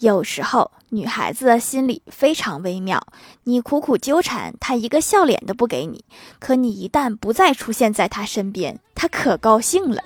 有时候女孩子的心里非常微妙你苦苦纠缠她一个笑脸都不给你可你一旦不再出现在她身边她可高兴了。